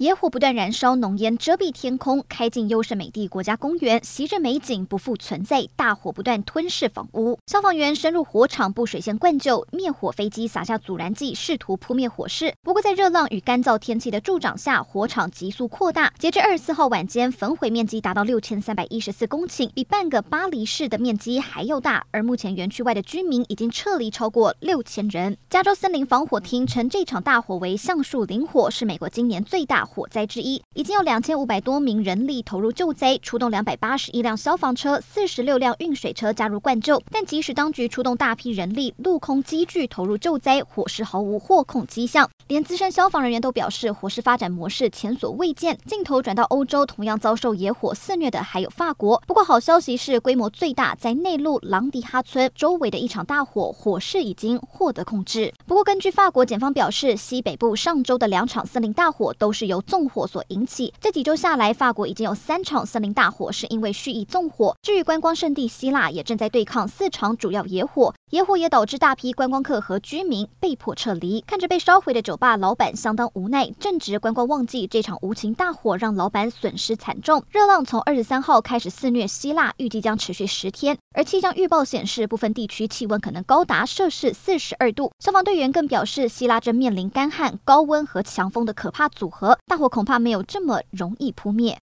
野火不断燃烧，浓烟遮蔽天空。开进优胜美地国家公园，袭人美景不复存在。大火不断吞噬房屋，消防员深入火场布水线灌救，灭火飞机洒下阻燃剂，试图扑灭火势。不过，在热浪与干燥天气的助长下，火场急速扩大。截至二十四号晚间，焚毁面积达到六千三百一十四公顷，比半个巴黎市的面积还要大。而目前园区外的居民已经撤离超过六千人。加州森林防火厅称，这场大火为橡树林火，是美国今年最大火灾之一，已经有两千五百多名人力投入救灾，出动两百八十一辆消防车、四十六辆运水车加入灌救。但即使当局出动大批人力、陆空机具投入救灾，火势毫无获控迹象。连资深消防人员都表示，火势发展模式前所未见。镜头转到欧洲，同样遭受野火肆虐的还有法国。不过好消息是，规模最大在内陆朗迪哈村周围的一场大火，火势已经获得控制。不过根据法国检方表示，西北部上周的两场森林大火都是由纵火。所引起，这几周下来，法国已经有三场森林大火是因为蓄意纵火。至于观光胜地希腊，也正在对抗四场主要野火，野火也导致大批观光客和居民被迫撤离。看着被烧毁的酒吧，老板相当无奈。正值观光旺季，这场无情大火让老板损失惨重。热浪从二十三号开始肆虐希腊，预计将持续十天。而气象预报显示，部分地区气温可能高达摄氏四十二度。消防队员更表示，希腊正面临干旱、高温和强风的可怕组合，大火恐怕没有这么容易扑灭。